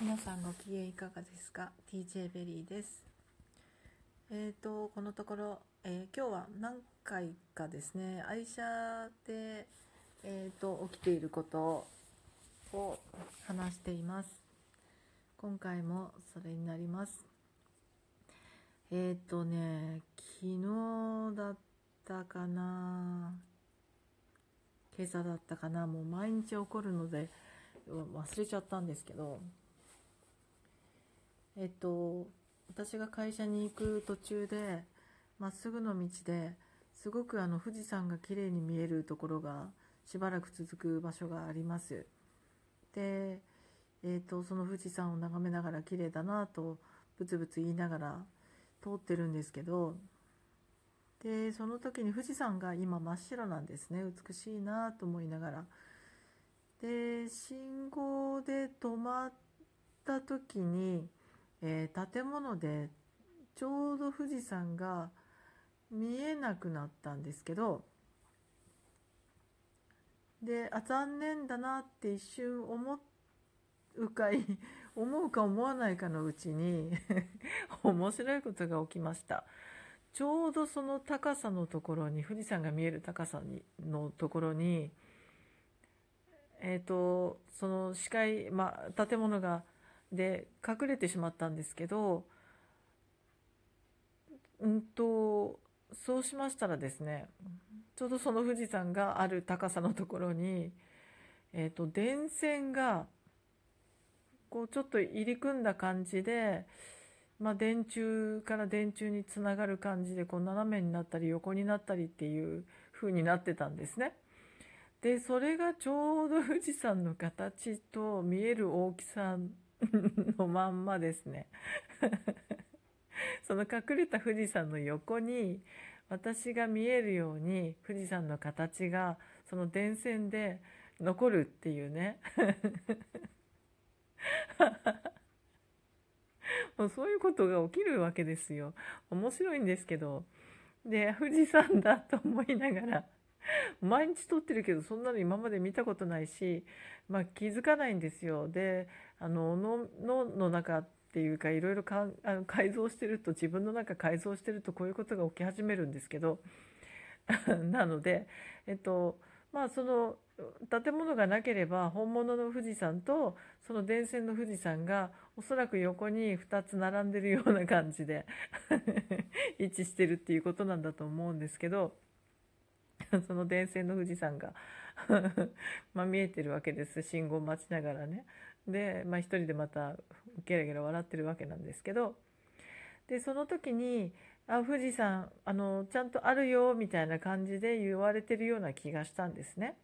皆さんご機嫌いかがですか ?TJ ベリーです。えーと、このところ、えー今日は何回かですね、愛車で、えーと、起きていることを話しています。今回もそれになります。えーとね、昨日だったかな今朝だったかなもう毎日起こるので忘れちゃったんですけどえっと私が会社に行く途中でまっすぐの道ですごくあの富士山が綺麗に見えるところがしばらく続く場所があります。で、えっとその富士山を眺めながら綺麗だなとブツブツ言いながら通ってるんですけどでその時に富士山が今真っ白なんですね。美しいなと思いながら。で信号で止まった時に、えー建物でちょうど富士山が見えなくなったんですけどであ残念だなって一瞬思うかい 思うか思わないかのうちに 面白いことが起きました。ちょうどその高さのところに富士山が見える高さにのところにえっ、とその視界、まあ、建物がで隠れてしまったんですけどうんとそうしましたらですねちょうどその富士山がある高さのところに、えー、と電線がこうちょっと入り組んだ感じでまあ、電柱から電柱につながる感じでこう斜めになったり横になったりっていう風になってたんですね。でそれがちょうど富士山の形と見える大きさのまんまですね。その隠れた富士山の横に私が見えるように富士山の形がその電線で残るっていうね。もうそういうことが起きるわけですよ。面白いんですけど。で、富士山だと思いながら、毎日撮ってるけど、そんなの今まで見たことないし、まあ気づかないんですよ。で、あの、の、のの中っていうか、いろいろかあの改造してると、自分の中改造してるとこういうことが起き始めるんですけど、なので、えっと、まあその建物がなければ本物の富士山とその電線の富士山がおそらく横に2つ並んでるような感じで 位置してるっていうことなんだと思うんですけど その電線の富士山が まあ見えてるわけです。信号待ちながらね。で、まあ、一人でまたゲラゲラ笑ってるわけなんですけど。でその時にあ富士山あのちゃんとあるよみたいな感じで言われてるような気がしたんですね。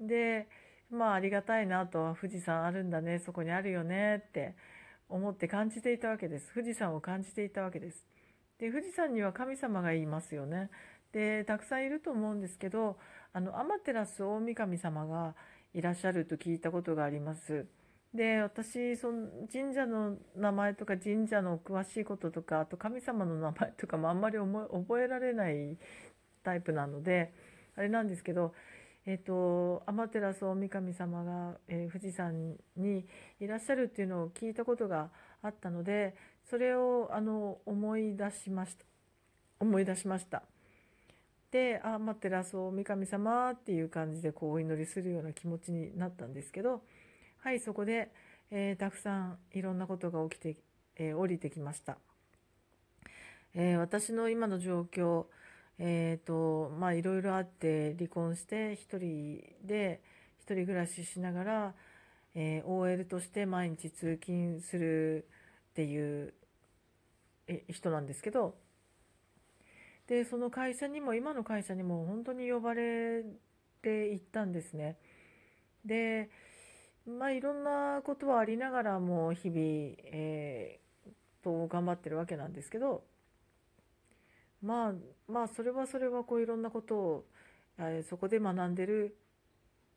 でまあありがたいなと。富士山あるんだね。そこにあるよね。って思って感じていたわけです。富士山を感じていたわけです。で富士山には神様がいますよね。でたくさんいると思うんですけどあの天照大神様がいらっしゃると聞いたことがあります。で私その神社の名前とか神社の詳しいこととかあと神様の名前とかもあんまり覚えられないタイプなのであれなんですけど、えっと天照大神様が、えー富士山にいらっしゃるっていうのを聞いたことがあったのでそれをあの思い出しました思い出しました。で「あ天照大神様」っていう感じでこうお祈りするような気持ちになったんですけどはいそこで、えーたくさんいろんなことが起きて、えー降りてきました、えー私の今の状況えっ、とまあいろいろあって離婚して一人で一人暮らししながら、えー OL として毎日通勤するっていう人なんですけどでその会社にも今の会社にも本当に呼ばれて行ったんですね。でまあいろんなことはありながらも日々、えーと頑張ってるわけなんですけどまあまあそれはそれはこういろんなことを、えーそこで学んでる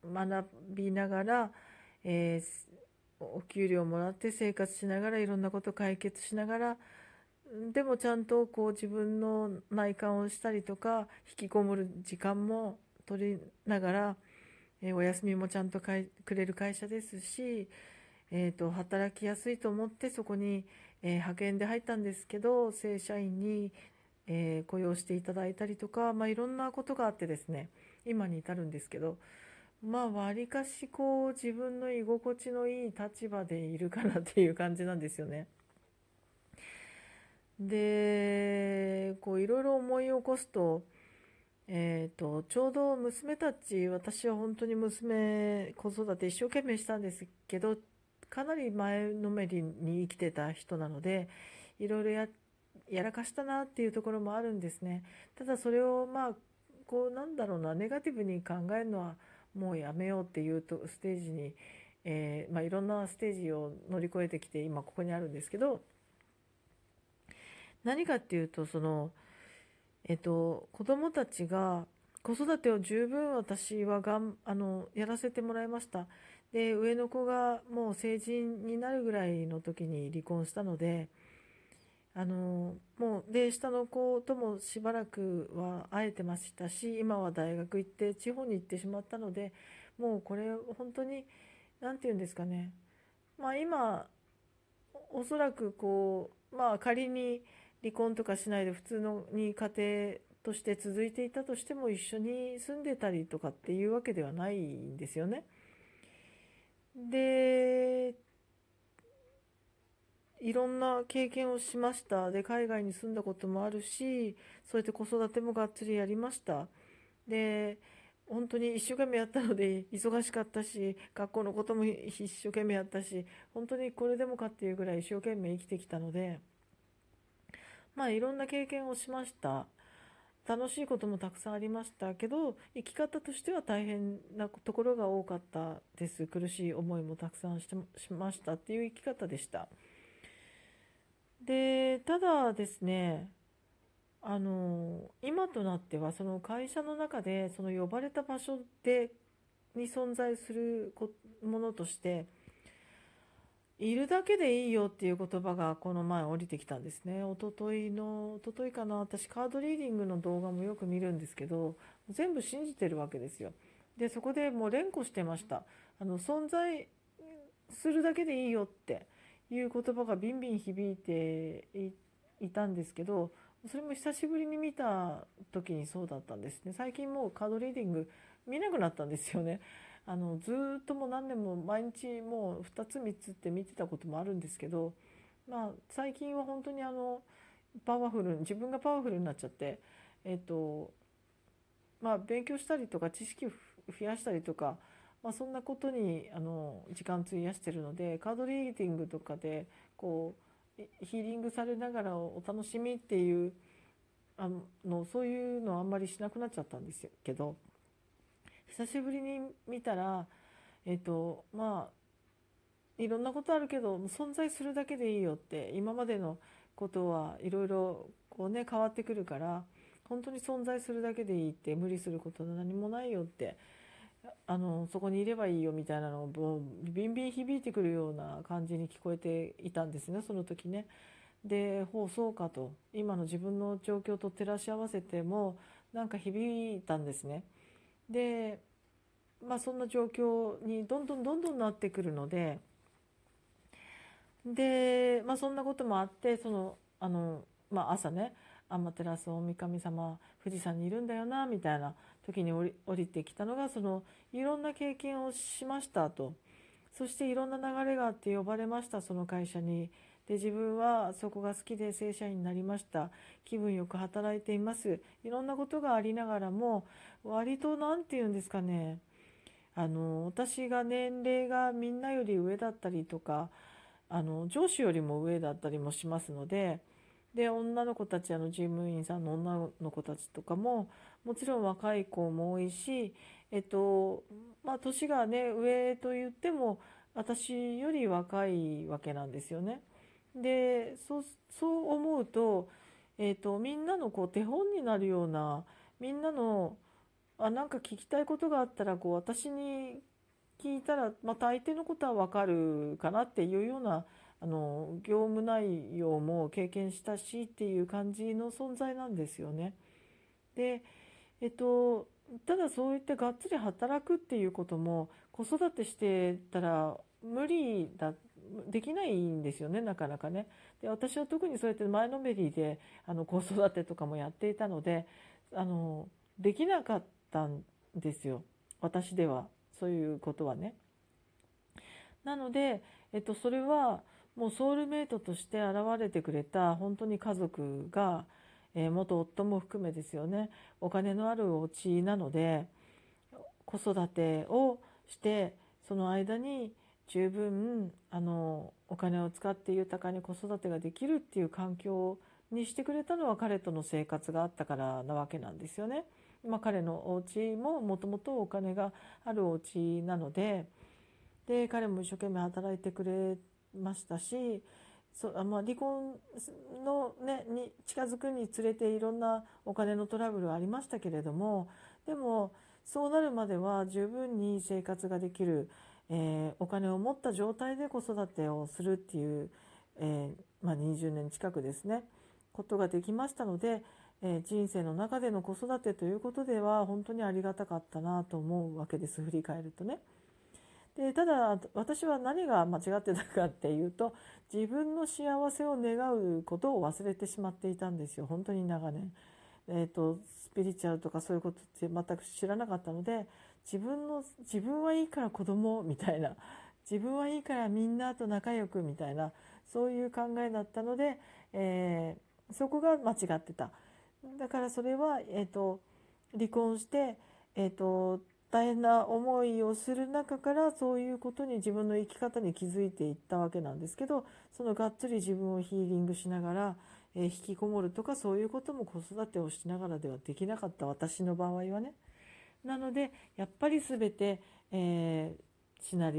学びながら、えーお給料もらって生活しながらいろんなこと解決しながらでもちゃんとこう自分の内観をしたりとか引きこもる時間も取りながら、えーお休みもちゃんとくれる会社ですし、えーと、働きやすいと思ってそこに、えー、派遣で入ったんですけど正社員に、えー、雇用していただいたりとか、まあ、いろんなことがあってですね今に至るんですけどまあわりかしこう自分の居心地のいい立場でいるかなっていう感じなんですよね。でこういろいろ思い起こすと,、えーと、ちょうど娘たち私は本当に娘子育て一生懸命したんですけどかなり前のめりに生きてた人なのでいろいろややらかしたなっていうところもあるんですね。ただそれをまあこうなんだろうなネガティブに考えるのはもうやめようっていうとステージに、えー、まあ、いろんなステージを乗り越えてきて今ここにあるんですけど何かっていうとその、えっと、子供たちが子育てを十分私はがんあのやらせてもらいました。で上の子がもう成人になるぐらいの時に離婚したのであのもうで下の子ともしばらくは会えてましたし今は大学行って地方に行ってしまったのでもうこれ本当に何て言うんですかね。まあ今おそらくこうまあ仮に離婚とかしないで普通のに家庭として続いていたとしても一緒に住んでたりとかっていうわけではないんですよね。でいろんな経験をしましたで海外に住んだこともあるしそうやって子育てもがっつりやりましたで本当に一生懸命やったので 忙しかったし学校のことも一生懸命やったし本当にこれでもかっていうぐらい一生懸命生きてきたので。まあいろんな経験をしました。楽しいこともたくさんありましたけど生き方としては大変なところが多かったです。苦しい思いもたくさんしてしましたっていう生き方でした。でただですねあの今となってはその会社の中でその呼ばれた場所でに存在するものとしているだけでいいよっていう言葉がこの前降りてきたんですね。おとといの、おとといかな、私カードリーディングの動画もよく見るんですけど、全部信じてるわけですよ。で、そこでもう連呼してました。あの、存在するだけでいいよっていう言葉がビンビン響いていたんですけど、それも久しぶりに見た時にそうだったんですね。最近もうカードリーディング見なくなったんですよね。あのずっともう何年も毎日もう2つ3つって見てたこともあるんですけど、まあ、最近は本当にあのパワフル自分がパワフルになっちゃって、えっとまあ、勉強したりとか知識を増やしたりとか、まあ、そんなことにあの時間費やしてるのでカードリーディングとかでこうヒーリングされながらお楽しみっていうあのそういうのあんまりしなくなっちゃったんですけど。久しぶりに見たらえっ、とまあいろんなことあるけど存在するだけでいいよって今までのことはいろいろこうね変わってくるから本当に存在するだけでいいって無理すること何もないよってあのそこにいればいいよみたいなのをビンビン響いてくるような感じに聞こえていたんですねその時ね。でほうそうかと今の自分の状況と照らし合わせてもなんか響いたんですね。でまあそんな状況にどんどんどんどんなってくるのでで、まあ、そんなこともあってそのあの、まあ、朝ね天照大神様富士山にいるんだよなみたいな時に降り降りてきたのがそのいろんな経験をしましたと。そしていろんな流れがあって呼ばれましたその会社に。で自分はそこが好きで正社員になりました。気分よく働いています。いろんなことがありながらも割と何て言うんですかね。あの私が年齢がみんなより上だったりとかあの上司よりも上だったりもしますのでで女の子たちあの事務員さんの女の子たちとかももちろん若い子も多いしえっとまあ年がね上と言っても私より若いわけなんですよね。でそう思うと,、えーと、みんなのこう手本になるようなみんなのあなんか聞きたいことがあったらこう私に聞いたらまた相手のことは分かるかなっていうようなあの業務内容も経験したしっていう感じの存在なんですよね。でえっとただそういってがっつり働くっていうことも子育てしてたら無理だできないんですよねなかなかね。で私は特にそうやって前のめりであの子育てとかもやっていたのであのできなかったんですよ私ではそういうことはね。なので、えっと、それはもうソウルメイトとして現れてくれた本当に家族が、えー、元夫も含めですよねお金のあるお家なので子育てをしてその間に十分あのお金を使って豊かに子育てができるっていう環境にしてくれたのは彼との生活があったからなわけなんですよね。まあ、彼のお家ももともとお金があるお家なのでで彼も一生懸命働いてくれましたしそまあ、離婚の、ね、に近づくにつれていろんなお金のトラブルはありましたけれどもでもそうなるまでは十分に生活ができる、えー、お金を持った状態で子育てをするっていう、えー、まあ、20年近くですねことができましたので、えー、人生の中での子育てということでは本当にありがたかったなと思うわけです振り返るとね。でただ私は何が間違ってたかっていうと自分の幸せを願うことを忘れてしまっていたんですよ本当に長年。えーと、スピリチュアルとかそういうことって全く知らなかったので自分の自分はいいから子供みたいな 自分はいいからみんなと仲良くみたいなそういう考えだったので、えー、そこが間違ってた。だからそれは、えーと、離婚して、えーと大変な思いをする中からそういうことに自分の生き方に気づいていったわけなんですけどそのがっつり自分をヒーリングしながら、えー、引きこもるとかそういうことも子育てをしながらではできなかった私の場合はね。なのでやっぱり全て、えー、シナリオ